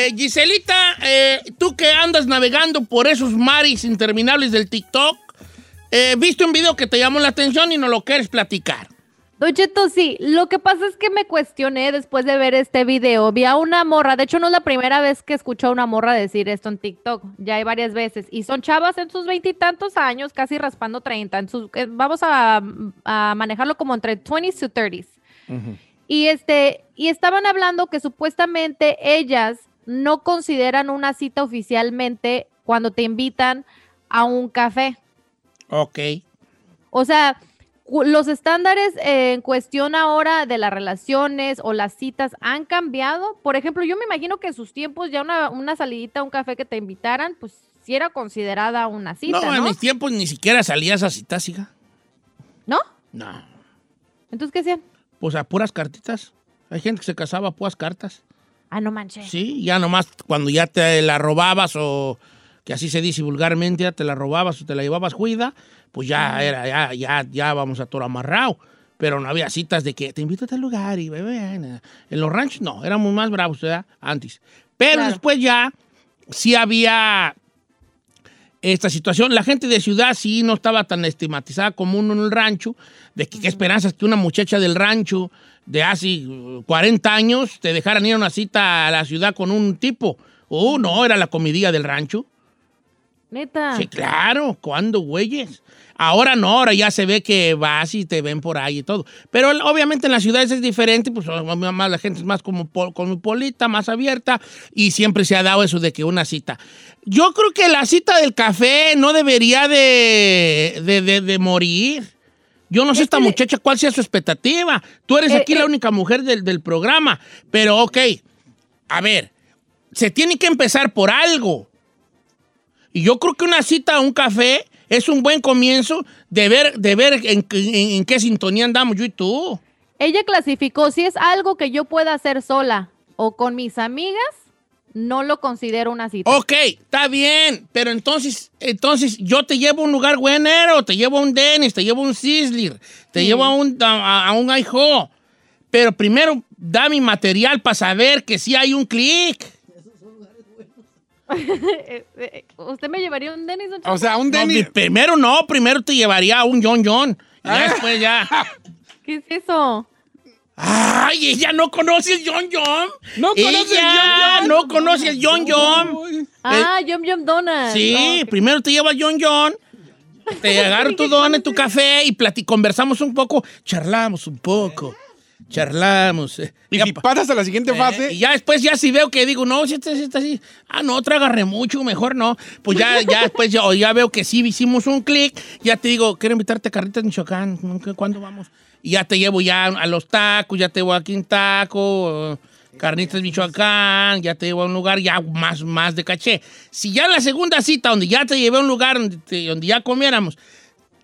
Eh, Giselita, eh, tú que andas navegando por esos mares interminables del TikTok, eh, viste un video que te llamó la atención y no lo quieres platicar. Don Cheto, sí. Lo que pasa es que me cuestioné después de ver este video. Vi a una morra, de hecho no es la primera vez que escucho a una morra decir esto en TikTok, ya hay varias veces. Y son chavas en sus veintitantos años, casi raspando 30. En sus, eh, vamos a, a manejarlo como entre 20s to 30s. Y, este, y estaban hablando que supuestamente ellas no consideran una cita oficialmente cuando te invitan a un café. Ok. O sea, los estándares en cuestión ahora de las relaciones o las citas han cambiado. Por ejemplo, yo me imagino que en sus tiempos ya una, una salidita a un café que te invitaran, pues sí era considerada una cita, no, ¿no? en mis tiempos ni siquiera salías a citas, hija. ¿No? No. Entonces, ¿qué hacían? Pues a puras cartitas. Hay gente que se casaba a puras cartas. Ah, no manches. Sí, ya nomás cuando ya te la robabas o que así se dice vulgarmente, ya te la robabas o te la llevabas juida, pues ya era, ya, ya, ya vamos a toro amarrado. Pero no había citas de que te invito a tal lugar y bebé. En los ranchos no, éramos más bravos, ¿verdad? Antes. Pero Claro. después ya sí había esta situación. La gente de ciudad sí no estaba tan estigmatizada como uno en el rancho, de que qué esperanzas que una muchacha del rancho de hace uh, 40 años te dejaran ir a una cita a la ciudad con un tipo. Oh, no, era la comidilla del rancho. Neta. Sí, claro, ¿cuándo, güeyes? Ahora no, ahora ya se ve que vas y te ven por ahí y todo. Pero obviamente en las ciudades es diferente, pues más la gente es más como po- cosmopolita, más abierta y siempre se ha dado eso de que una cita. Yo creo que la cita del café no debería de, de, de- de morir. Yo no sé Es esta muchacha cuál sea su expectativa. Tú eres Eh, aquí la eh. única mujer del, del programa, pero ok, a ver, se tiene que empezar por algo. Y yo creo que una cita a un café es un buen comienzo de ver, de ver en, en- en qué sintonía andamos yo y tú. Ella clasificó, si es algo que yo pueda hacer sola o con mis amigas, no lo considero una cita. Ok, está bien, pero entonces, entonces yo te llevo a un lugar buenero, te llevo a un Dennis, te llevo a un Sizzler, te Sí. llevo a un, a, a un Aiho. Pero primero da mi material para saber que sí hay un clic. ¿Usted me llevaría un Cheto? O sea, un No, pri- primero no, primero te llevaría a un John John. Y ya Ah. después ya. ¿Qué es eso? Ay, ella no conoce el John John. No conoce el John John. no conoce el John John. Uy. Ah, Yum Yum Donuts. Sí, Oh, ok. primero te lleva John John. Te agarro tu don tu café y plati- conversamos un poco, charlamos un poco, charlamos. eh. Y Ya si pa- pasas a la siguiente eh, fase, y ya después, ya si veo que digo, no, si este, si este así, ah, no, trágare mucho, mejor no. Pues ya, ya después, ya, o ya veo que sí hicimos un clic, ya te digo, quiero invitarte a Carritas Michoacán, ¿qué- ¿cuándo vamos? Y ya te llevo ya a los tacos, ya te llevo aquí en taco, eh, Carnitas Michoacán, ya te llevo a un lugar ya más, más de caché. Si ya en la segunda cita, donde ya te llevé a un lugar donde, te- donde ya comiéramos,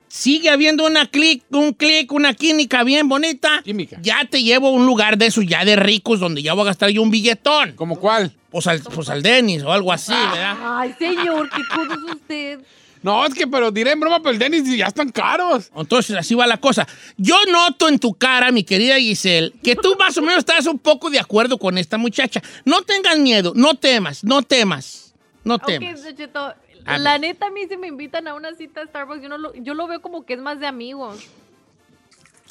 sigue habiendo una clic, un clic, una química bien bonita, Química. ya te llevo a un lugar de esos ya de ricos donde ya voy a gastar yo un billetón. ¿como cuál? Pues al, pues al Denis o algo así, ¿verdad? Ay, señor, qué cosa es usted. No, es que, pero diré en broma, pero el Dennis ya están caros. Entonces así va la cosa. Yo noto en tu cara, mi querida Giselle, que tú más o menos estás un poco de acuerdo con esta muchacha. No tengas miedo, no temas, no temas, no temas. Cheto, A la neta, a mí si me invitan a una cita a Starbucks, yo, no lo, yo lo veo como que es más de amigos.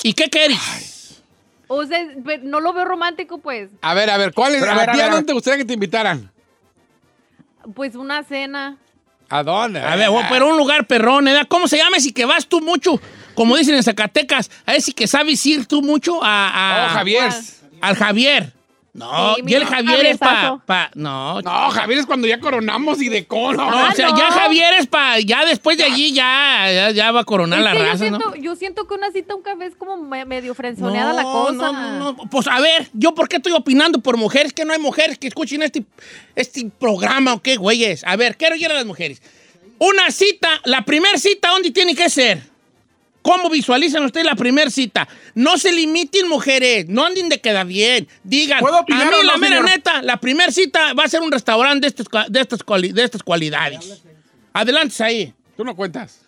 ¿Y qué querés? O sea, pe- no lo veo romántico, pues. A ver, a ver, ¿cuál es? Pero, a ¿A, ver, a ti a ver, a dónde te gustaría que te invitaran? Pues una cena. ¿A dónde? A ver, pero un lugar perrón, ¿verdad? ¿Cómo se llama? Si que vas tú mucho, como dicen en Zacatecas, a ver si que sabes ir tú mucho a... a- Oh, Javier. Al Javier. No, Sí, y el Javier es para... Pa, no, No, Javier es cuando ya coronamos y de cono. no, Ah, o sea, no. ya Javier es para... Ya después de allí ya, ya, ya va a coronar Es la que yo, raza, ¿no? siento, yo siento que una cita un café es como me- medio frenzoneada la cosa. No, no, no. Pues a ver, ¿yo por qué estoy opinando por mujeres? Que no hay mujeres que escuchen este, este programa o qué, güeyes. A ver, quiero ir a las mujeres. Una cita, la primera cita, ¿dónde tiene que ser? ¿Cómo visualizan ustedes la primera cita? No se limiten, mujeres. No anden de queda bien. Digan, ¿Puedo opinar a mí, no, la mera señor? neta, la primera cita va a ser un restaurante de, estos cua- de, estas, cuali- de estas cualidades. Adelante, ahí. Tú no cuentas.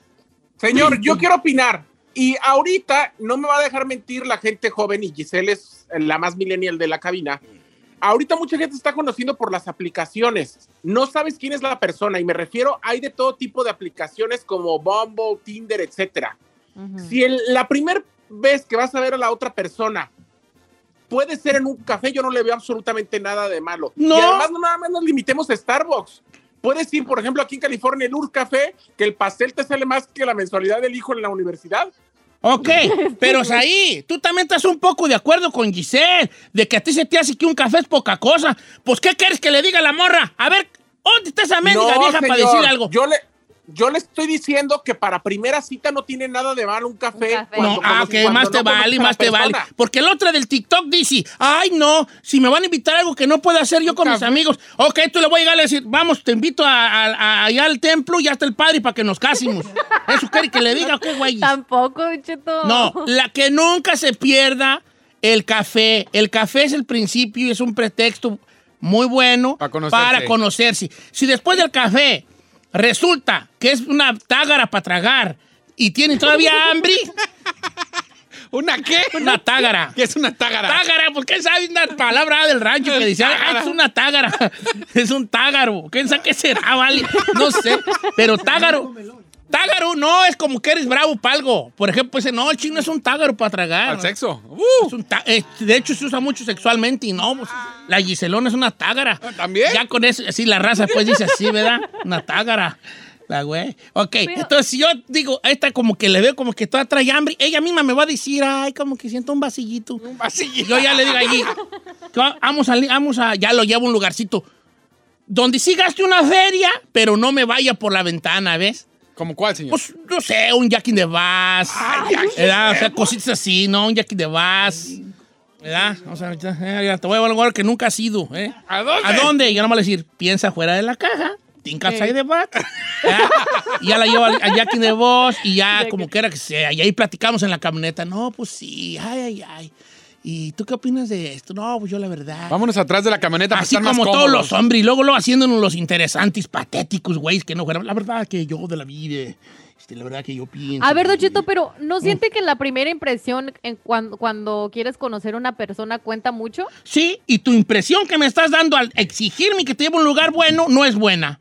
Señor, yo quiero opinar. Y ahorita no me va a dejar mentir la gente joven y Giselle es la más millennial de la cabina. ahorita mucha gente está conociendo por las aplicaciones. No sabes quién es la persona y me refiero, hay de todo tipo de aplicaciones como Bumble, Tinder, etcétera. Ujú. Si el- la primera vez que vas a ver a la otra persona puede ser en un café, yo no le veo absolutamente nada de malo. No. Y además no nada más nos limitemos a Starbucks. Puedes ir, por ejemplo, aquí en California, el Ur Café, que el pastel te sale más que la mensualidad del hijo en la universidad. Ok, pero ahí, tú también estás un poco de acuerdo con Giselle, de que a ti se te hace que un café es poca cosa. Pues, ¿qué quieres que le diga a la morra? A ver, ¿dónde está esa mendiga No, vieja para decir algo? Yo le, yo le estoy diciendo que para primera cita no tiene nada de malo un café. Un café. No, ah, cuando más te no vale, más te vale. Porque el otro del TikTok dice, ay, no, si me van a invitar a algo que no puedo hacer yo con mis amigos, ok, tú le voy a llegar a decir, vamos, te invito a, a- a- allá al templo y hasta el padre para que nos casemos. ¿Eso quiere que le diga o qué, güey? Tampoco, Cheto. No, la que nunca se pierda el café. El café es el principio y es un pretexto muy bueno Para conocerse. para conocerse. Si después del café resulta que es una tágara para tragar y tiene todavía hambre, ¿Una qué? una tágara. ¿Qué es una tágara? Tágara, ¿por qué sabe una palabra del rancho que dice, "Ah, es una tágara? Es un tágaro. ¿Quién sabe qué será, vale? No sé. Pero tágaro. Tágaro no es como que eres bravo para algo. Por ejemplo, ese no, el chino es un tágaro para tragar. Al sexo. Uh, Es un tá- eh, de hecho, se usa mucho sexualmente y no, pues, la Giselona es una tágara. ¿También? Ya con eso, así la raza pues dice así, ¿verdad? Una tágara. La güey. Ok, entonces si yo digo, esta como que le veo como que toda trae hambre, ella misma me va a decir, ay, como que siento un vasillito. un vasillito. Yo ya le digo allí, vamos a, vamos a, ya lo llevo a un lugarcito donde sí gaste una feria, pero no me vaya por la ventana, ¿ves? ¿Como cuál, señor? Pues, no sé, un Jack in the Bass. ¿verdad? O sea, cositas así, ¿no? Un Jack in the Bass. ¿Verdad? Vamos a ver, eh, ya te voy a un lugar que nunca has ido, ¿eh? ¿A dónde? ¿A dónde? Y yo no me voy a decir, piensa fuera de la caja. Think outside the box. Y ya la llevo a a Jack in the Boss y ya como quiera que sea. Y ahí platicamos en la camioneta. No, pues sí, ay, ay, ay. ¿Y tú qué opinas de esto? No, pues yo la verdad. Vámonos atrás de la camioneta para Así estar más como todos los hombres, y luego lo haciéndonos los interesantes, patéticos, güeyes, que no fueran. La verdad que yo de la vida, este, la verdad que yo pienso. A ver, Cheto, pero ¿no siente que la primera impresión en cuando, cuando quieres conocer a una persona cuenta mucho? Sí, y tu impresión que me estás dando al exigirme que te lleve a un lugar bueno no es buena.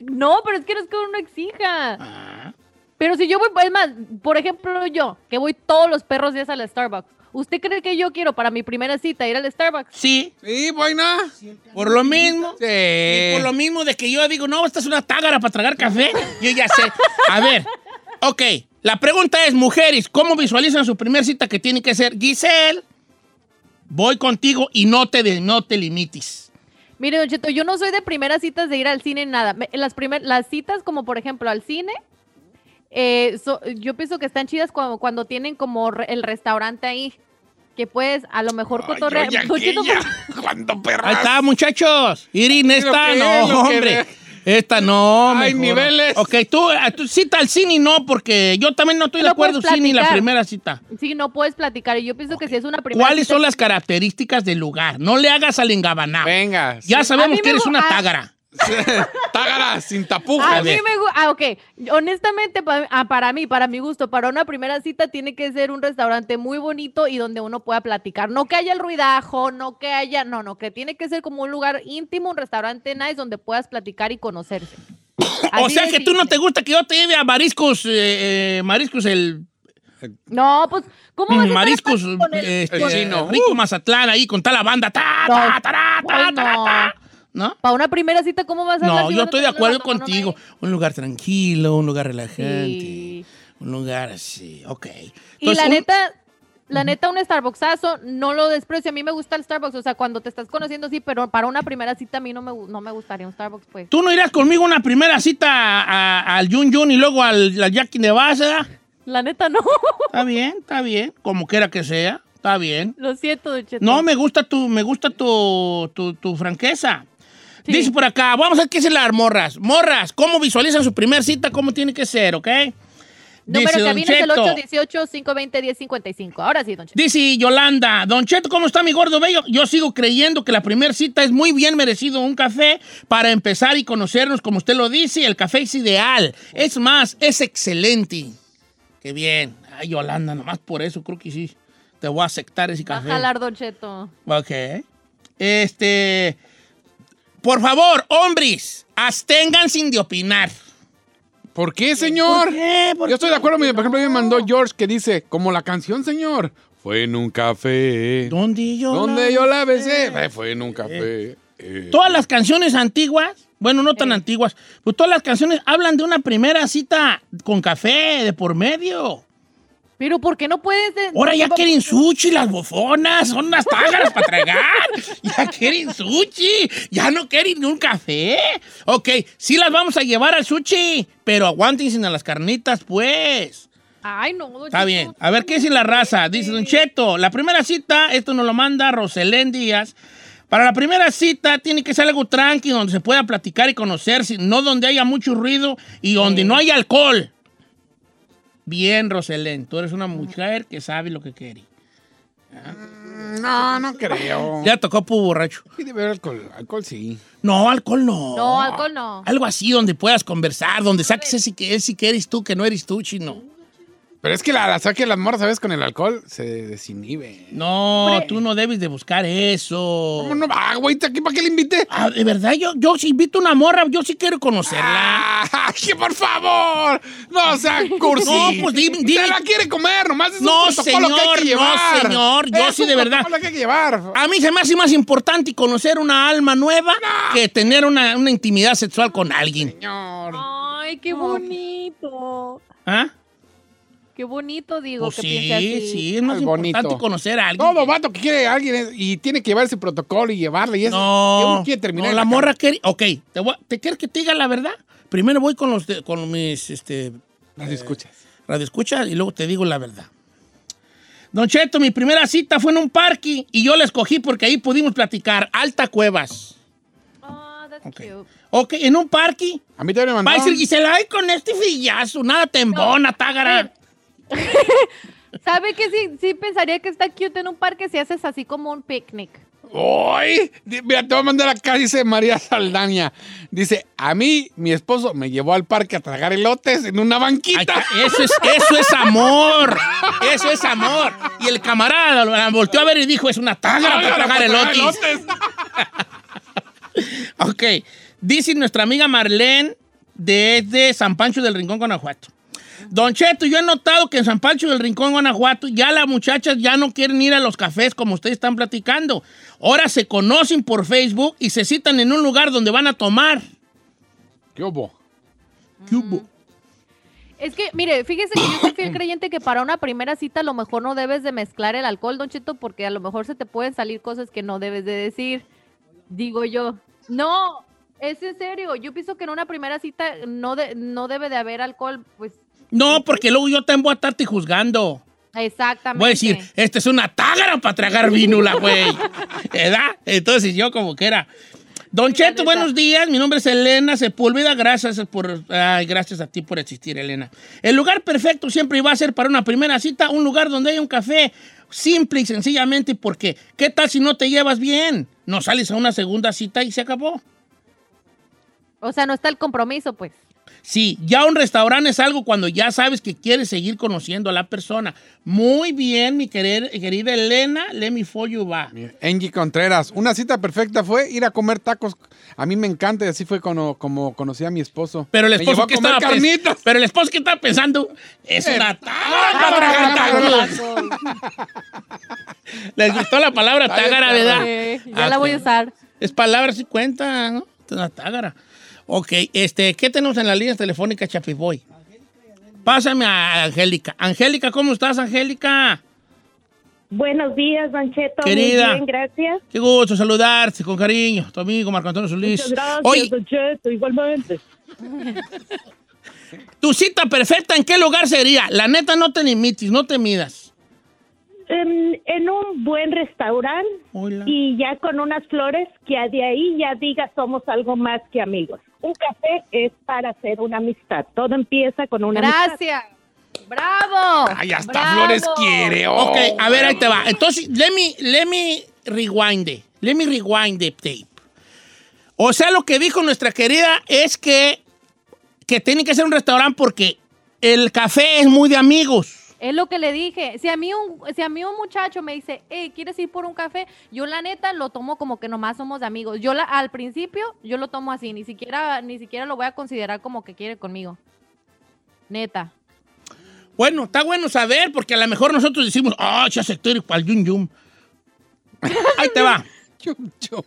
No, pero es que no es que uno exija. Ah. Pero si yo voy, es más, por ejemplo, yo, que voy todos los perros días al Starbucks, ¿usted cree que yo quiero para mi primera cita ir al Starbucks? Sí, Sí, buena. por lo mismo. Sí. Y por lo mismo de que yo digo, no, esta es una tágara para tragar café. Yo ya sé. A ver, ok. La pregunta es, mujeres, ¿cómo visualizan su primera cita que tiene que ser? Giselle, voy contigo y no te, de- no te limites. Mire, Don Cheto, yo no soy de primeras citas de ir al cine, nada. Las, primer, las citas, como por ejemplo al cine, eh, so- yo pienso que están chidas cuando, cuando tienen como re- el restaurante ahí. Que puedes a lo mejor Ay, cotorrear. Ahí está, muchachos. Irin, esta que no, es, lo que hombre. es. Esta no, Hay mejor. niveles. Ok, tú, a tu cita al cine no, porque yo también no estoy de acuerdo cine la primera cita. Sí, no puedes platicar. Y yo pienso que si es una primera ¿Cuáles cita- son las características del lugar? No le hagas al engabanado. Venga. Ya A sabemos que eres una ah. tágara. Tágara, sin tapujos. A mí me gu- Ah, ok. Honestamente, pa- ah, para mí, para mi gusto, para una primera cita tiene que ser un restaurante muy bonito y donde uno pueda platicar. No que haya el ruidajo, no que haya. No, no, que tiene que ser como un lugar íntimo, un restaurante nice donde puedas platicar y conocerse. O sea que tú no te gusta que yo te lleve a mariscos, eh, eh, mariscos el... No, pues, ¿cómo vas a Mariscos, con el- eh, este, el chino. Rico Mazatlán ahí con toda la banda. Ta, ta, ta, Ay, ta, no. ta. ¿No? Para una primera cita, ¿cómo vas a? No, yo estoy de acuerdo contigo. Un lugar tranquilo, un lugar relajante. Sí. Un lugar así, ok. Y la un- neta, la neta, un Starbucksazo, no lo desprecio. A mí me gusta el Starbucks. O sea, cuando te estás conociendo, sí, pero para una primera cita a mí no me, no me gustaría un Starbucks, pues. ¿Tú no irías conmigo una primera cita al Jun Jun y luego al, al Jackie de Baza? La neta, no. Está bien, está bien. Como quiera que sea, está bien. Lo siento, Don Cheto. No, me gusta tu, me gusta tu, tu, tu franqueza. Sí. Dice por acá, vamos a ver qué dicen las morras. Morras, ¿cómo visualizan su primer cita? ¿Cómo tiene que ser, ok? Número Dice viene es el Cheto. 818-520-1055. Ahora sí, Don Cheto. Dice Yolanda, Don Cheto, ¿cómo está mi gordo bello? Yo sigo creyendo que la primera cita es muy bien merecido un café para empezar y conocernos, como usted lo dice. El café es ideal. Es más, es excelente. Qué bien. Ay, Yolanda, nomás por eso creo que sí. Te voy a aceptar ese Va a café. jalar, Don Cheto. Ok. Este. Por favor, hombres, absténganse de opinar. ¿Por qué, señor? ¿Por qué? ¿Por Yo estoy de acuerdo, por ejemplo, me mandó George que dice, como la canción, señor. Fue en un café. ¿Dónde yo? ¿Dónde la yo la besé? Eh, Fue en un café. Eh. Todas las canciones antiguas, bueno, no tan antiguas, pues todas las canciones hablan de una primera cita con café de por medio. Pero ¿por qué no puedes? de- Ahora ya quieren sushi, las bofonas, son unas tágaras para tragar. Ya quieren sushi, ya no quieren ni un café. Ok, sí las vamos a llevar al sushi, pero aguántense a las carnitas, pues. Ay, no. don Está Cheto. bien. A ver, ¿qué dice la raza? Dice Don Cheto, la primera cita, esto nos lo manda Roselén Díaz. Para la primera cita tiene que ser algo tranqui, donde se pueda platicar y conocerse, no donde haya mucho ruido y donde no haya alcohol. Bien, Roselén, tú eres una mujer que sabe lo que quiere. No, no creo. Ya tocó pu borracho. Debe haber alcohol. Alcohol sí. No, alcohol no. No, alcohol no. Algo así donde puedas conversar, donde saques ese que, ese que eres tú, que no eres tú, chino. Pero es que la, la saque las morras, ¿sabes? Con el alcohol se desinhibe. No, Hombre. tú no debes de buscar eso. ¿Cómo no va, güey? ¿Aquí para qué le invité? Ah, de verdad, yo, yo si invito a una morra, yo sí quiero conocerla. ¡Ah! ¡Que por favor! No sea cursi. No, pues dime- dime. La quiere comer, nomás es No, un protocolo que hay señor, que no, llevar. señor, yo Es sí un de verdad. que hay que llevar. A mí se me hace más importante conocer una alma nueva que tener una, una intimidad sexual con alguien. Señor. Ay, qué bonito. ¿Ah? Qué bonito, digo, Pues que sí, piense así. sí, es más Ay, bonito. importante conocer a alguien. Todo vato que quiere a alguien es- y tiene que llevar ese protocolo y llevarle y eso. No, quiere terminar no, en la morra quiere... Ok, ¿te, voy a- ¿te quieres que te diga la verdad? Primero voy con, los de- con mis este, Las escuchas. radioescuchas y luego te digo la verdad. Don Cheto, mi primera cita fue en un parque y yo la escogí porque ahí pudimos platicar. Alta Cuevas. Oh, that's Ok. cute. Ok, en un parque. A mí también me Va a decir Gisela, ay, con este fillazo, nada tembona, tágara. ¿Sabe que sí, sí pensaría que está cute en un parque si haces así como un picnic? ¡Ay! Mira, te voy a mandar acá, dice María Saldaña. Dice, a mí, mi esposo me llevó al parque a tragar elotes en una banquita. eso, es, eso es amor. Eso es amor. Y el camarada la volteó a ver y dijo, es una tágara para tragar elotes. Ok. Dice nuestra amiga Marlene desde San Pancho del Rincón, Guanajuato. Don Cheto, yo he notado que en San Pancho del Rincón, Guanajuato, ya las muchachas ya no quieren ir a los cafés como ustedes están platicando. Ahora se conocen por Facebook y se citan en un lugar donde van a tomar. ¿Qué hubo? ¿Qué hubo? Es que, mire, fíjese que yo soy fiel creyente que para una primera cita a lo mejor no debes de mezclar el alcohol, Don Cheto, porque a lo mejor se te pueden salir cosas que no debes de decir. Digo yo. No, es en serio. Yo pienso que en una primera cita no, de- no debe de haber alcohol, pues No, porque luego yo también voy a estarte juzgando. exactamente. Voy a decir, esta es una tágara para tragar vino, la güey. ¿Verdad? Entonces yo como que era. Don Cheto, buenos días. Mi nombre es Elena Sepúlveda. Gracias por, ay, gracias a ti por existir, Elena. El lugar perfecto siempre iba a ser para una primera cita un lugar donde hay un café. Simple y sencillamente porque, ¿qué tal si no te llevas bien? No sales a una segunda cita y se acabó. O sea, no está el compromiso, pues. Sí, ya un restaurante es algo cuando ya sabes que quieres seguir conociendo a la persona. Muy bien, mi querer- querida Elena, let me for you va. Angie Contreras, una cita perfecta fue ir a comer tacos. A mí me encanta y así fue como, como conocí a mi esposo. Pero el esposo a que estaba carnitas. Pero el esposo que estaba pensando es Eh, una tágara para tragar tacos. Les gustó la palabra tágara. ¿verdad? Ya Ah, la voy a usar. Es palabra si cuenta, ¿no? Es una tágara. Ok, este, ¿qué tenemos en la línea telefónica, Chapiboy? Pásame a Angélica. Angélica, ¿cómo estás, Angélica? Buenos días, Don Cheto. Querida. Muy bien, gracias. Qué gusto saludarte con cariño. Tu amigo Marco Antonio Solís. Muchas gracias, Oye, Don Cheto, igualmente. tu cita perfecta, ¿en qué lugar sería? La neta, no te limites, no te midas. En, en un buen restaurante Hola. y ya con unas flores que de ahí ya diga somos algo más que amigos. Un café es para hacer una amistad. Todo empieza con una amistad. Gracias. ¡Bravo! Ay, hasta ¡Bravo! Flores quiere. oh. Ok, a ver, ahí te va. Entonces, let me, let me rewind it. Let me rewind the tape. O sea, lo que dijo nuestra querida es que, que tiene que ser un restaurante porque el café es muy de amigos. Es lo que le dije. Si a mí un, si a mí un muchacho me dice, hey, ¿quieres ir por un café? Yo la neta lo tomo como que nomás somos amigos. Yo la, al principio, yo lo tomo así, ni siquiera, ni siquiera lo voy a considerar como que quiere conmigo. Neta. Bueno, está bueno saber, porque a lo mejor nosotros decimos, ah, ya sector para el yum yum. Ahí te va. Yum, yum.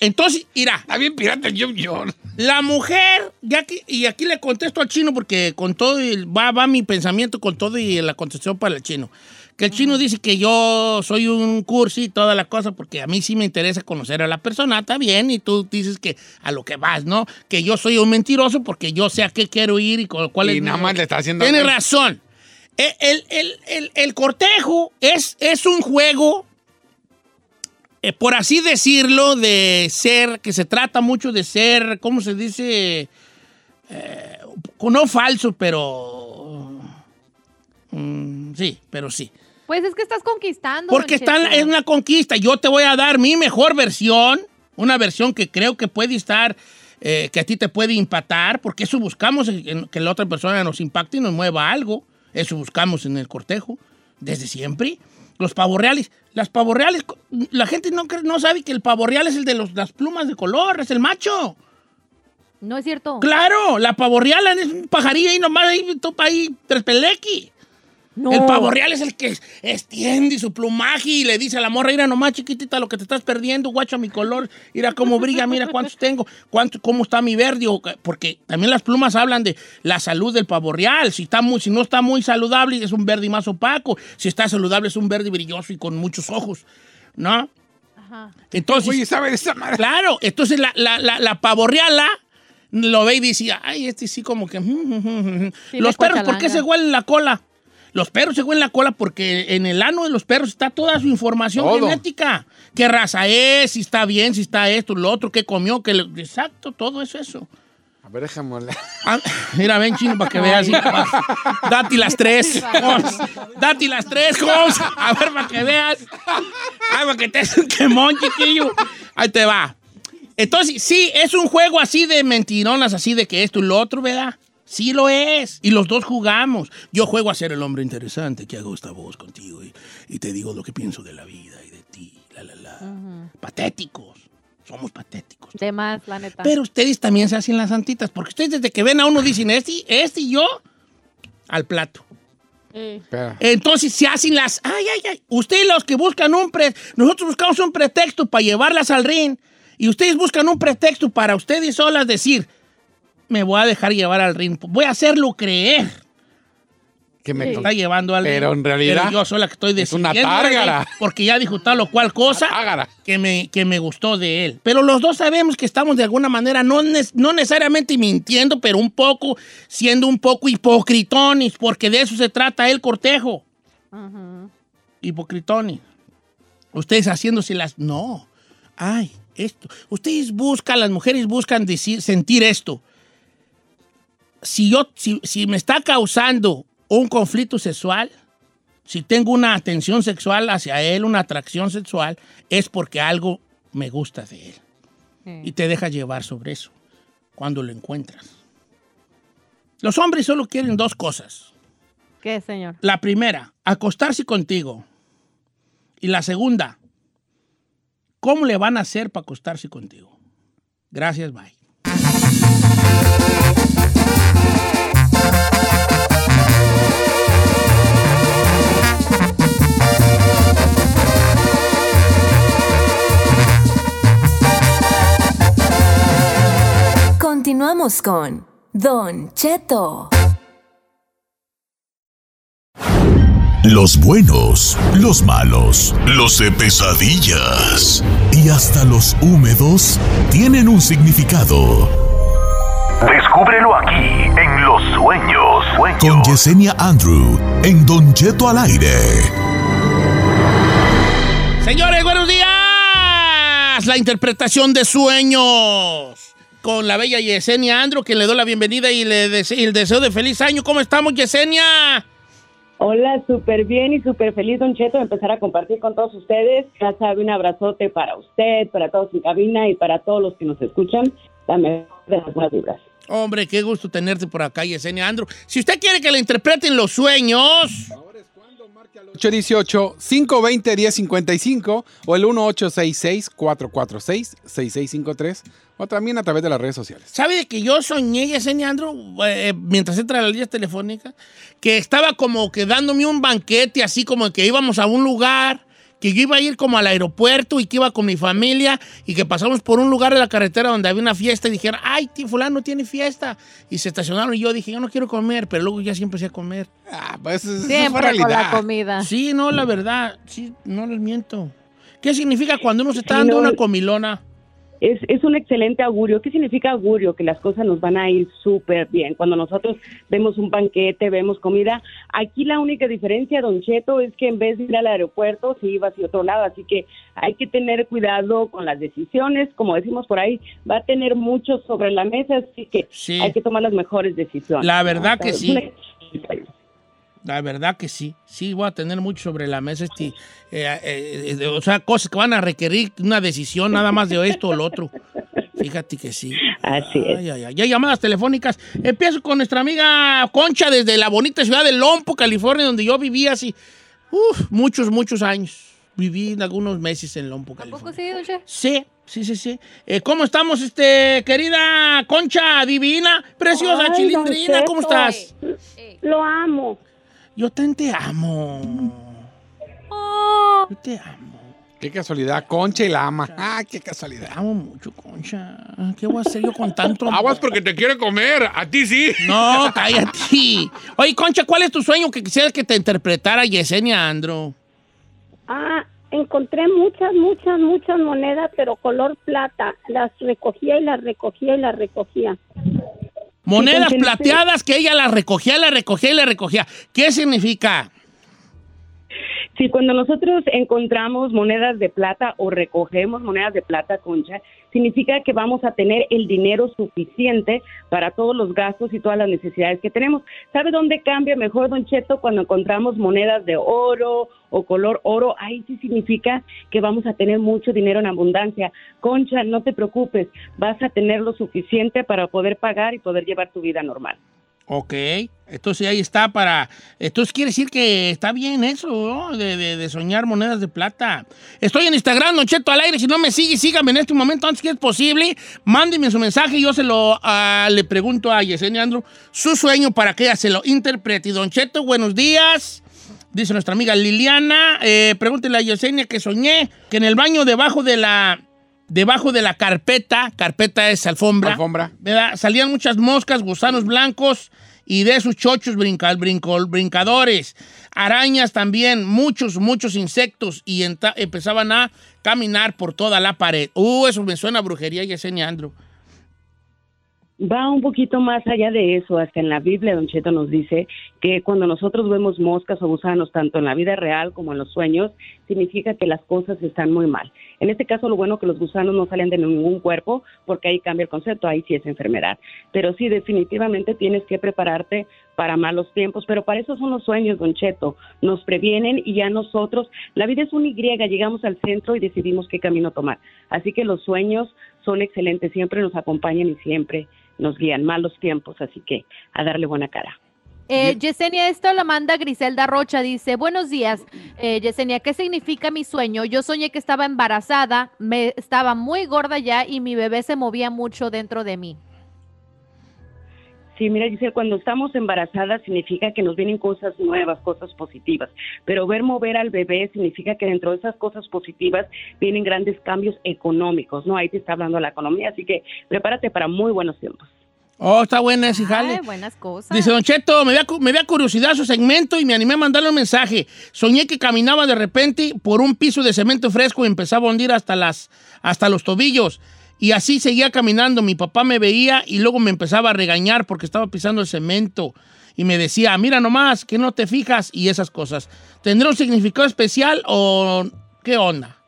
Entonces, irá. Está bien pirata el yum yum. La mujer, ya que, y aquí le contesto al chino porque con todo, va, va mi pensamiento con todo y la contestación para el chino. Que el chino dice que yo soy un cursi y toda la cosa porque a mí sí me interesa conocer a la persona, está bien, y tú dices que a lo que vas, ¿no? Que yo soy un mentiroso porque yo sé a qué quiero ir y con cuál Y es mi- nada más le está haciendo- Tienes razón. El, el- el- el- el cortejo es, es un juego eh, por así decirlo, de ser, que se trata mucho de ser, ¿cómo se dice? Eh, no falso, pero... mm, sí, pero sí. Pues es que estás conquistando. Porque está en una conquista. Yo te voy a dar mi mejor versión, una versión que creo que puede estar, eh, que a ti te puede impactar, porque eso buscamos, que la otra persona nos impacte y nos mueva algo. Eso buscamos en el cortejo, desde siempre. Los pavorreales. Las pavorreales, la gente no, cree- no sabe que el pavorreal es el de los- las plumas de color, es el macho. No es cierto. Claro, la pavorreal es un pajarillo ahí nomás, ahí topa ahí, tres pelequi. No. El pavo real es el que extiende su plumaje y le dice a la morra, mira nomás chiquitita lo que te estás perdiendo, guacha mi color, mira cómo brilla, mira cuántos tengo, cuánto, cómo está mi verde, porque también las plumas hablan de la salud del pavo real, si, está muy, si no está muy saludable es un verde más opaco, si está saludable es un verde brilloso y con muchos ojos, ¿no? Ajá. Entonces, Oye, ¿sabes esa madre? Claro, entonces la, la, la, la pavorreala lo ve y dice, ay, este sí como que... Sí, los le perros, ¿por qué se huelen la cola? Los perros se huelen la cola porque en el ano de los perros está toda su información Todo. genética. ¿Qué raza es? Si está bien, si está esto, lo otro, qué comió, que le- Exacto, todo eso, eso. A ver, déjame. Ah, mira, ven, chino, para que veas. Date las tres. Holmes. Date las tres, Holmes. A ver, para que veas. Ay, para que te un quemón, chiquillo. Ahí te va. Entonces, sí, es un juego así de mentironas, así de que esto y lo otro, ¿verdad? Sí lo es. Y los dos jugamos. Yo juego a ser el hombre interesante que hago esta voz contigo y, y te digo lo que pienso de la vida y de ti. La, la, la. Patéticos. Somos patéticos. De más, la neta. Pero ustedes también se hacen las santitas, porque ustedes desde que ven a uno dicen, este, este y yo, al plato. Eh. Entonces se hacen las, ay, ay, ay. Ustedes los que buscan un pre, nosotros buscamos un pretexto para llevarlas al ring, y ustedes buscan un pretexto para ustedes solas decir, me voy a dejar llevar al ring, voy a hacerlo creer. Que me Me está llevando al Pero ring, en realidad pero yo soy la que estoy es una tárgara. Porque ya dijo tal o cual cosa Ágara. que me, que me gustó de él. Pero los dos sabemos que estamos de alguna manera, no, no necesariamente mintiendo, pero un poco, siendo un poco hipocritones, porque de eso se trata el cortejo. ujú. Hipocritones. Ustedes haciéndose las... No. Ay, esto. Ustedes buscan, las mujeres buscan decir, sentir esto. Si yo, si, si me está causando un conflicto sexual, si tengo una atención sexual hacia él, una atracción sexual, es porque algo me gusta de él. Y te dejas llevar sobre eso cuando lo encuentras. Los hombres solo quieren dos cosas. ¿Qué, señor? La primera, acostarse contigo. Y la segunda, ¿cómo le van a hacer para acostarse contigo? Gracias, bye. Continuamos con Don Cheto. Los buenos, los malos, los de pesadillas y hasta los húmedos tienen un significado. Descúbrelo aquí en Los Sueños. Con Sueños. Yesenia Andrew en Don Cheto al aire. Señores, buenos días. La interpretación de sueños con la bella Yesenia Andro, que le doy la bienvenida y le dese- y el deseo de feliz año. ¿Cómo estamos, Yesenia? Hola, súper bien y súper feliz, Don Cheto, de empezar a compartir con todos ustedes. Ya sabe, un abrazote para usted, para todos en cabina y para todos los que nos escuchan. La mejor de las buenas vibras. Hombre, qué gusto tenerte por acá, Yesenia Andro. Si usted quiere que le interpreten los sueños, 818-520-1055 o el 1866-446-6653 o también a través de las redes sociales. ¿Sabe de que yo soñé, Yesenia Andro, eh, mientras entra a las líneas telefónicas, que estaba como que dándome un banquete, así como que íbamos a un lugar, que yo iba a ir como al aeropuerto y que iba con mi familia y que pasamos por un lugar de la carretera donde había una fiesta y dijeron, ay, tío, fulano tiene fiesta. Y se estacionaron y yo dije, yo no quiero comer, pero luego ya sí empecé a comer. Ah, pues fue Siempre con la realidad. comida. Sí, no, la verdad, sí, no les miento. ¿Qué significa cuando uno se está dando no. una comilona? Es, es un excelente augurio. ¿Qué significa augurio? Que las cosas nos van a ir súper bien. Cuando nosotros vemos un banquete, vemos comida, aquí la única diferencia, Don Cheto, es que en vez de ir al aeropuerto, se iba hacia otro lado. Así que hay que tener cuidado con las decisiones. Como decimos por ahí, va a tener mucho sobre la mesa, así que Sí. hay que tomar las mejores decisiones. La verdad que sí. La verdad que sí, sí, voy a tener mucho sobre la mesa, este, eh, eh, eh, o sea, cosas que van a requerir una decisión nada más de esto o lo otro. Fíjate que sí. Así es. Ay, ay, ay. Ya hay llamadas telefónicas. Empiezo con nuestra amiga Concha desde la bonita ciudad de Lompo, California, donde yo vivía así, uf, muchos, muchos años. Viví algunos meses en Lompo, ¿A poco California. sí? Sí, sí, sí, sí. Eh, ¿Cómo estamos, este, querida Concha divina, preciosa, Ay, chilindrina? ¿Cómo estás? Lo amo. Yo también te amo. Oh, Yo te amo. Qué casualidad, Concha y la ama. Ah, qué Te casualidad. amo mucho, Concha. ¿Qué voy a hacer yo con tanto amor? Aguas porque te quiere comer, a ti sí. No, cállate. Oye, Concha, ¿cuál es tu sueño que quisieras que te interpretara Yesenia Andro? Ah, encontré muchas, muchas, muchas monedas, pero color plata. Las recogía y las recogía y las recogía. Monedas Sí, plateadas que ella las recogía, las recogía y las recogía. ¿Qué significa? Sí, cuando nosotros encontramos monedas de plata o recogemos monedas de plata, concha, significa que vamos a tener el dinero suficiente para todos los gastos y todas las necesidades que tenemos. ¿Sabe dónde cambia mejor, don Cheto, cuando encontramos monedas de oro o color oro? Ahí sí significa que vamos a tener mucho dinero en abundancia. Concha, no te preocupes, vas a tener lo suficiente para poder pagar y poder llevar tu vida normal. Ok, entonces ahí está para... Entonces quiere decir que está bien eso, ¿no? De, de- soñar monedas de plata. Estoy en Instagram, Don Cheto al aire. Si no me sigue, sígame en este momento antes que es posible. Mándeme su mensaje y yo se lo ah, le pregunto a Yesenia Andro su sueño para que ella se lo interprete. Y Don Cheto, buenos días. Dice nuestra amiga Liliana, eh, pregúntele a Yesenia que soñé que en el baño debajo de la... Debajo de la carpeta, carpeta es alfombra, Alfombra. ¿verdad? Salían muchas moscas, gusanos blancos y de esos chochos brinca- brinco- brincadores. Arañas también, muchos, muchos insectos y enta- empezaban a caminar por toda la pared. Uh, eso me suena a brujería, Yesenia Andro. Va un poquito más allá de eso, hasta en la Biblia, Don Cheto nos dice que cuando nosotros vemos moscas o gusanos, tanto en la vida real como en los sueños, significa que las cosas están muy mal. En este caso, lo bueno que los gusanos no salen de ningún cuerpo, porque ahí cambia el concepto, ahí sí es enfermedad. Pero sí, definitivamente tienes que prepararte para malos tiempos, pero para eso son los sueños, Don Cheto. Nos previenen y ya nosotros, la vida es una Y, llegamos al centro y decidimos qué camino tomar. Así que los sueños son excelentes, siempre nos acompañan y siempre nos guían malos tiempos, así que a darle buena cara. Eh, Yesenia, esto la manda Griselda Rocha. Dice, buenos días, eh, Yesenia, ¿qué significa mi sueño? Yo soñé que estaba embarazada, me estaba muy gorda ya y mi bebé se movía mucho dentro de mí. Sí, mira, Giselle, cuando estamos embarazadas significa que nos vienen cosas nuevas, cosas positivas, pero ver mover al bebé significa que dentro de esas cosas positivas vienen grandes cambios económicos, ¿no? Ahí te está hablando la economía, así que prepárate para muy buenos tiempos. Oh, está buena ese jale. Ay, buenas cosas. Dice Don Cheto, me cu- me da curiosidad su segmento y me animé a mandarle un mensaje. Soñé que caminaba de repente por un piso de cemento fresco y empezaba a hundir hasta, las, hasta los tobillos. Y así seguía caminando. Mi papá me veía y luego me empezaba a regañar porque estaba pisando el cemento. Y me decía, mira nomás, que no te fijas y esas cosas. ¿Tendrá un significado especial o qué onda?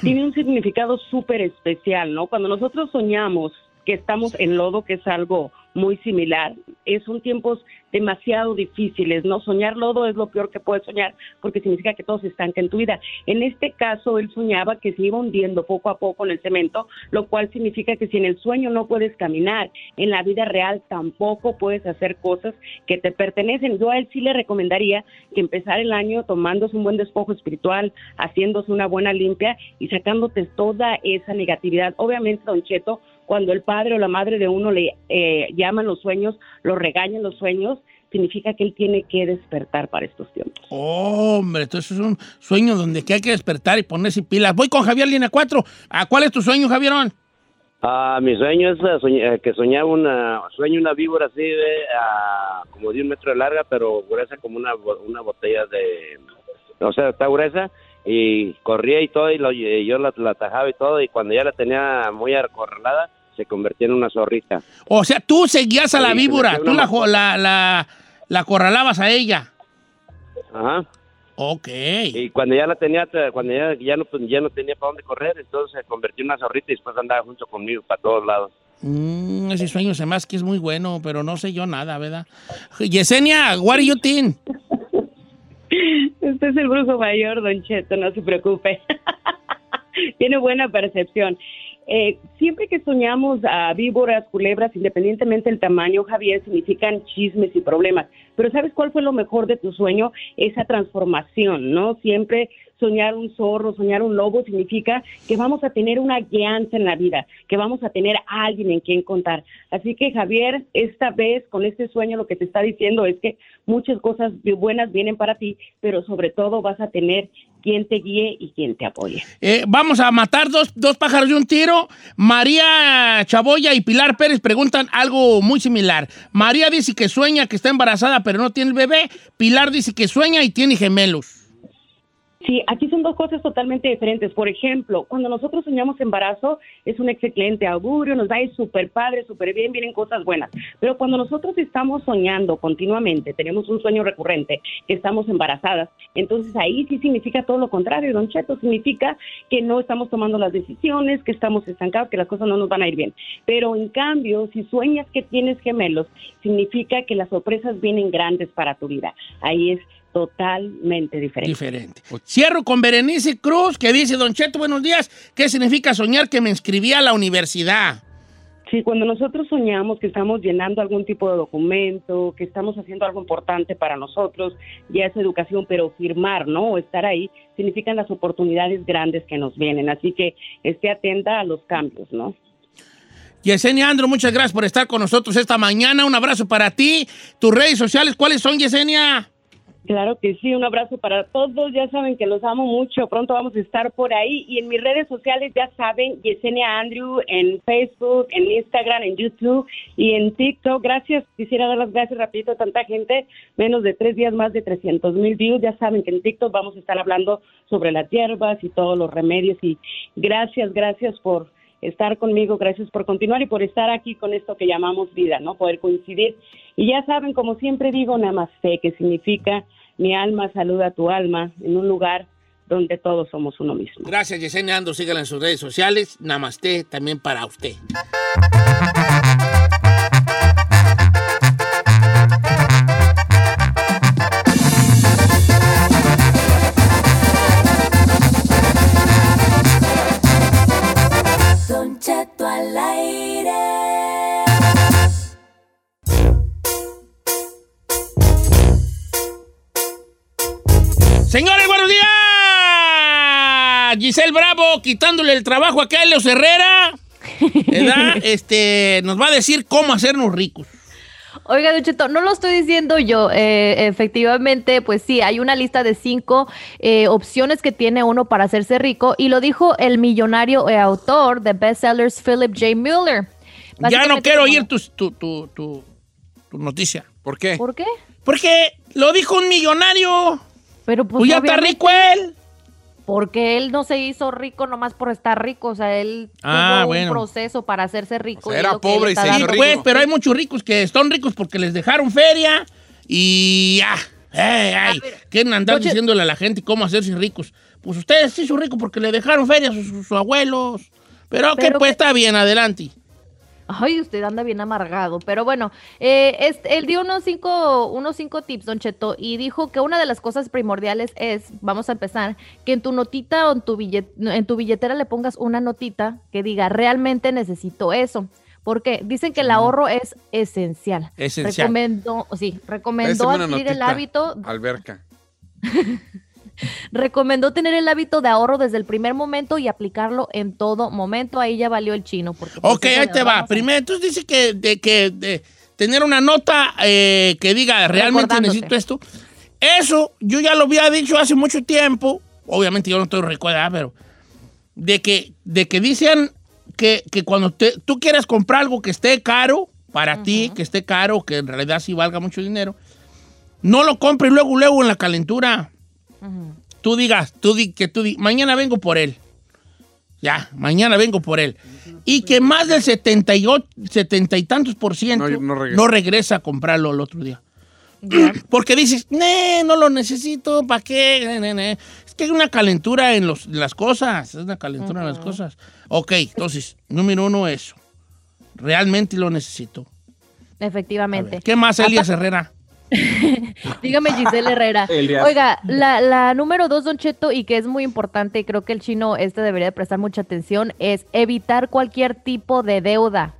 Tiene un significado súper especial, ¿no? Cuando nosotros soñamos que estamos en lodo, que es algo muy similar. Es son tiempos demasiado difíciles, ¿no? Soñar lodo es lo peor que puedes soñar porque significa que todo se estanca en tu vida. En este caso, él soñaba que se iba hundiendo poco a poco en el cemento, lo cual significa que si en el sueño no puedes caminar, en la vida real tampoco puedes hacer cosas que te pertenecen. Yo a él sí le recomendaría que empezar el año tomándose un buen despojo espiritual, haciéndose una buena limpia y sacándote toda esa negatividad. Obviamente, Don Cheto, cuando el padre o la madre de uno le eh, llaman los sueños, lo regañan los sueños, significa que él tiene que despertar para estos tiempos. Hombre, entonces es un sueño donde que hay que despertar y ponerse pilas. Voy con Javier Línea 4. ¿A cuál es tu sueño, Javierón? Ah, mi sueño es eh, soñ- eh, que soñaba una, sueño una víbora así de ah, como de un metro de larga, pero gruesa como una, bo- una botella de, o sea, está gruesa y corría y todo y, lo- y yo la, la atajaba y todo y cuando ya la tenía muy acorralada se convertía en una zorrita. O sea, tú seguías a la Sí, víbora, tú la, jo- la, la, la acorralabas a ella. Ajá. Ok. Y cuando ya la tenía, cuando ya, ya no pues, ya no tenía para dónde correr, entonces se convirtió en una zorrita y después andaba junto conmigo para todos lados. Mm, ese sueño se hace que es muy bueno, pero no sé yo nada, ¿verdad? Yesenia, what do you think? Este es el brujo mayor, Don Cheto, no se preocupe. Tiene buena percepción. Eh, siempre que soñamos a víboras, culebras, independientemente del tamaño, Javier, significan chismes y problemas. Pero ¿sabes cuál fue lo mejor de tu sueño? Esa transformación, ¿no? Siempre soñar un zorro, soñar un lobo, significa que vamos a tener una guianza en la vida, que vamos a tener a alguien en quien contar. Así que Javier, esta vez con este sueño lo que te está diciendo es que muchas cosas buenas vienen para ti, pero sobre todo vas a tener quien te guíe y quien te apoye. Eh, vamos a matar dos, dos pájaros de un tiro. María Chaboya y Pilar Pérez preguntan algo muy similar. María dice que sueña que está embarazada pero no tiene el bebé. Pilar dice que sueña y tiene gemelos. Sí, aquí son dos cosas totalmente diferentes. Por ejemplo, cuando nosotros soñamos embarazo, es un excelente augurio, nos va a ir súper padre, súper bien, vienen cosas buenas. Pero cuando nosotros estamos soñando continuamente, tenemos un sueño recurrente, que estamos embarazadas, entonces ahí sí significa todo lo contrario, don Cheto, significa que no estamos tomando las decisiones, que estamos estancados, que las cosas no nos van a ir bien. Pero en cambio, si sueñas que tienes gemelos, significa que las sorpresas vienen grandes para tu vida. Ahí es totalmente diferente. Diferente. Cierro con Berenice Cruz, que dice, Don Cheto, buenos días. ¿Qué significa soñar que me inscribí a la universidad? Sí, cuando nosotros soñamos que estamos llenando algún tipo de documento, que estamos haciendo algo importante para nosotros, ya es educación, pero firmar, ¿no? O estar ahí, significan las oportunidades grandes que nos vienen. Así que esté atenta a los cambios, ¿no? Yesenia Andro, muchas gracias por estar con nosotros esta mañana. Un abrazo para ti. Tus redes sociales, ¿cuáles son, Yesenia? Claro que sí, un abrazo para todos. Ya saben que los amo mucho. Pronto vamos a estar por ahí. Y en mis redes sociales, ya saben, Yesenia Andrew en Facebook, en Instagram, en YouTube y en TikTok. Gracias. Quisiera dar las gracias rapidito a tanta gente. Menos de tres días, más de 300 mil views. Ya saben que en TikTok vamos a estar hablando sobre las hierbas y todos los remedios. Y gracias, gracias por estar conmigo, gracias por continuar y por estar aquí con esto que llamamos vida, ¿no? Poder coincidir. Y ya saben, como siempre digo, namaste, que significa mi alma saluda a tu alma en un lugar donde todos somos uno mismo. Gracias, Yesenia Andro. Síganla en sus redes sociales. Namaste también para usted. Señores, buenos días. Giselle Bravo quitándole el trabajo a Carlos Herrera. ¿Verdad? Este, nos va a decir cómo hacernos ricos. Oiga, Don Cheto, no lo estoy diciendo yo. eh, efectivamente, pues sí, hay una lista de cinco eh, opciones que tiene uno para hacerse rico y lo dijo el millonario eh, autor de bestsellers Philip J. Mueller. Ya no quiero oír tu, tu, tu, tu- tu noticia. ¿Por qué? ¿Por qué? Porque lo dijo un millonario. Pero pues, Pues ya está rico él. Porque él no se hizo rico nomás por estar rico, o sea, él Ah, tuvo bueno. un proceso para hacerse rico. O sea, y era pobre y se hizo dando. rico. Pues, pero hay muchos ricos que están ricos porque les dejaron feria y ya. Ay, ay, quieren andar diciéndole a la gente cómo hacerse ricos. Pues ustedes se hizo rico porque le dejaron feria a sus, sus abuelos. Pero que Pero pues que- está bien, adelante. Ay, usted anda bien amargado. Pero bueno, eh, este, él dio unos cinco, unos cinco tips, Don Cheto, y dijo que una de las cosas primordiales es, vamos a empezar, que en tu notita o en tu, billet- en tu billetera le pongas una notita que diga, realmente necesito eso. Porque dicen que el ahorro es esencial. Esencial. Recomendó, sí, recomendó adquirir el hábito Alberca. Recomendó tener el hábito de ahorro desde el primer momento y aplicarlo en todo momento. Ahí ya valió el chino. Porque pues, Ok, ahí te va. Primero, entonces dice que, de, que de tener una nota eh, que diga realmente necesito esto. Eso yo ya lo había dicho hace mucho tiempo. Obviamente yo no estoy recuerda, pero de que, de que dicen que, que cuando te- tú quieres comprar algo que esté caro para ti, que esté caro, que en realidad sí valga mucho dinero, no lo compres luego, luego en la calentura. Tú digas, tú di, que tú di, mañana vengo por él. Ya, mañana vengo por él. Y que más del 78, 70 y tantos por ciento No, no, no regresa. a comprarlo el otro día. Ya. Porque dices, "Nee, no lo necesito, ¿para qué? Ne, ne, ne". Es que hay una calentura en, los, en las cosas, es una calentura en las cosas. Ok, entonces, número uno, eso. Realmente lo necesito. Efectivamente. ver, ¿Qué más, Elias Herrera? Dígame Giselle Herrera. Oiga, la, la número dos, Don Cheto, y que es muy importante, y creo que el chino este debería de prestar mucha atención, es evitar cualquier tipo de deuda.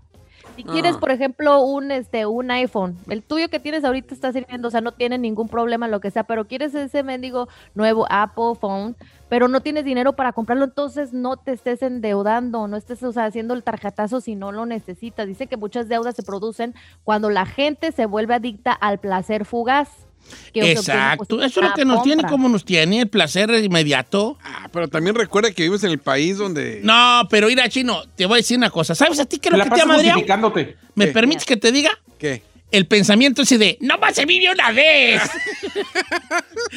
Si quieres, Ah. por ejemplo, un este un iPhone, el tuyo que tienes ahorita está sirviendo, o sea, no tiene ningún problema, lo que sea, pero quieres ese mendigo nuevo Apple phone, pero no tienes dinero para comprarlo, entonces no te estés endeudando, no estés o sea, haciendo el tarjetazo si no lo necesitas. Dice que muchas deudas se producen cuando la gente se vuelve adicta al placer fugaz. Obtiene, Exacto, pues, eso es lo que nos tiene como nos tiene, el placer inmediato. Ah, pero también recuerda que vives en el país donde. No, pero mira, Chino, te voy a decir una cosa. ¿Sabes a ti qué es Te lo la que te justificándote. ¿Me ¿Qué? permites que te diga? ¿Qué? El pensamiento ese de, no más se vive una vez.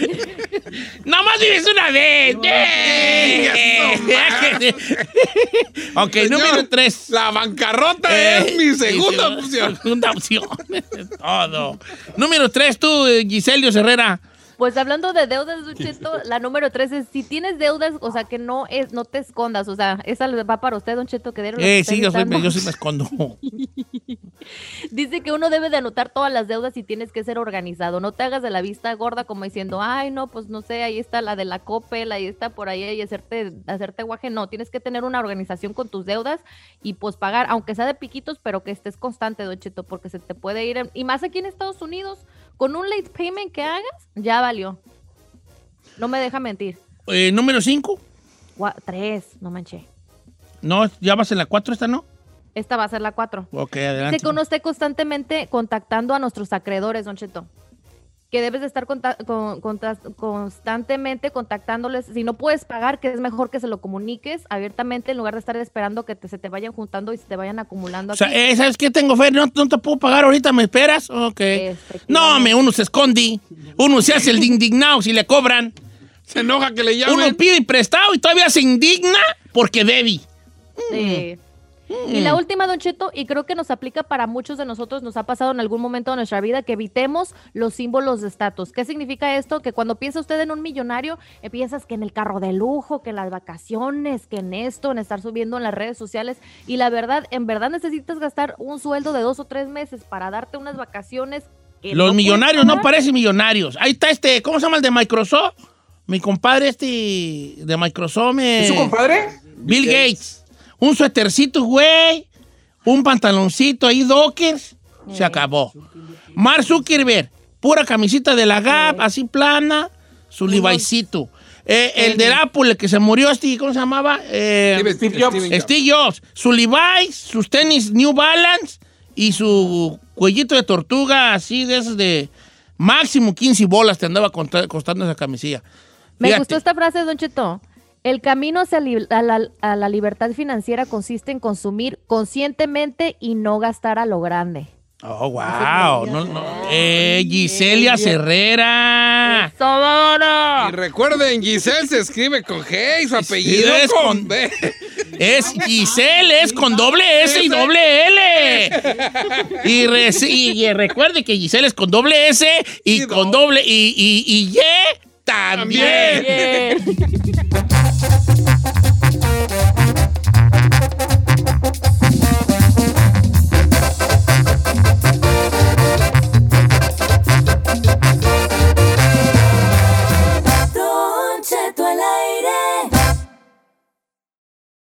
no más vives una vez. Ok, Señor, número tres. La bancarrota Eh, es mi segunda opción. Segunda opción. Todo. Número tres, tú, eh, Giselio Herrera. Pues hablando de deudas, Don Cheto, la número tres es si tienes deudas, o sea, que no es, no te escondas, o sea, esa va para usted, Don Cheto, que dieron lo que Eh, sí, yo, soy- yo sí me escondo. Dice que uno debe de anotar todas las deudas y tienes que ser organizado. No te hagas de la vista gorda como diciendo, ay, no, pues no sé, ahí está la de la Coppel, ahí está por ahí y hacerte, hacerte guaje. No, tienes que tener una organización con tus deudas y pues pagar, aunque sea de piquitos, pero que estés constante, Don Cheto, porque se te puede ir. en- Y más aquí en Estados Unidos, con un late payment que hagas, ya valió. No me deja mentir. Eh, número cinco. Gua- tres, no manché. No, ya vas en la cuatro, esta no. Esta va a ser la cuatro. Ok, Dice adelante. uno esté constantemente contactando a nuestros acreedores, Don Cheto. Que debes de estar con- conta- constantemente contactándoles. Si no puedes pagar, que es mejor que se lo comuniques abiertamente en lugar de estar esperando que te- se te vayan juntando y se te vayan acumulando. O sea, aquí. eh, ¿sabes qué tengo, Fer? No, no te puedo pagar ahorita, ¿me esperas? Ok. No, me, uno se esconde. Uno se hace el indignado si le cobran. Se enoja que le Uno llamen. pide prestado y todavía se indigna porque debe. Sí. Mm. Y la última, Don Cheto, y creo que nos aplica para muchos de nosotros, nos ha pasado en algún momento de nuestra vida, que evitemos los símbolos de estatus. ¿Qué significa esto? Que cuando piensa usted en un millonario, eh, piensas que en el carro de lujo, que en las vacaciones, que en esto, en estar subiendo en las redes sociales. Y la verdad, en verdad necesitas gastar un sueldo de dos o tres meses para darte unas vacaciones. que Los millonarios no parecen millonarios. Ahí está este, ¿cómo se llama el de Microsoft? Mi compadre este de Microsoft. eh, ¿Es su compadre? Bill Gates. Un suétercito, güey. Un pantaloncito ahí, Dockers. Se Eh. acabó. Mark Zuckerberg. Pura camisita de la Gap, así plana. Su Levi'sito. Eh, el del Apple, el que se murió, este, ¿cómo se llamaba? Eh, Steve- Steve Jobs. Steve Jobs. Su Levi's, sus tenis New Balance y su cuellito de tortuga, así de esos de máximo 15 bolas te andaba costando esa camisilla. Me gustó esta frase, Don Cheto. El camino hacia li- a la, a la libertad financiera consiste en consumir conscientemente y no gastar a lo grande. Oh, wow. No, no. Eh, Giselia Herrera. Y recuerden, Giselle se escribe con G y su apellido es con B. Es Giselle, es con doble S y doble L. Y, y recuerde que Giselle es con doble S y Y con doble- doble y, y, y Y también. Bien.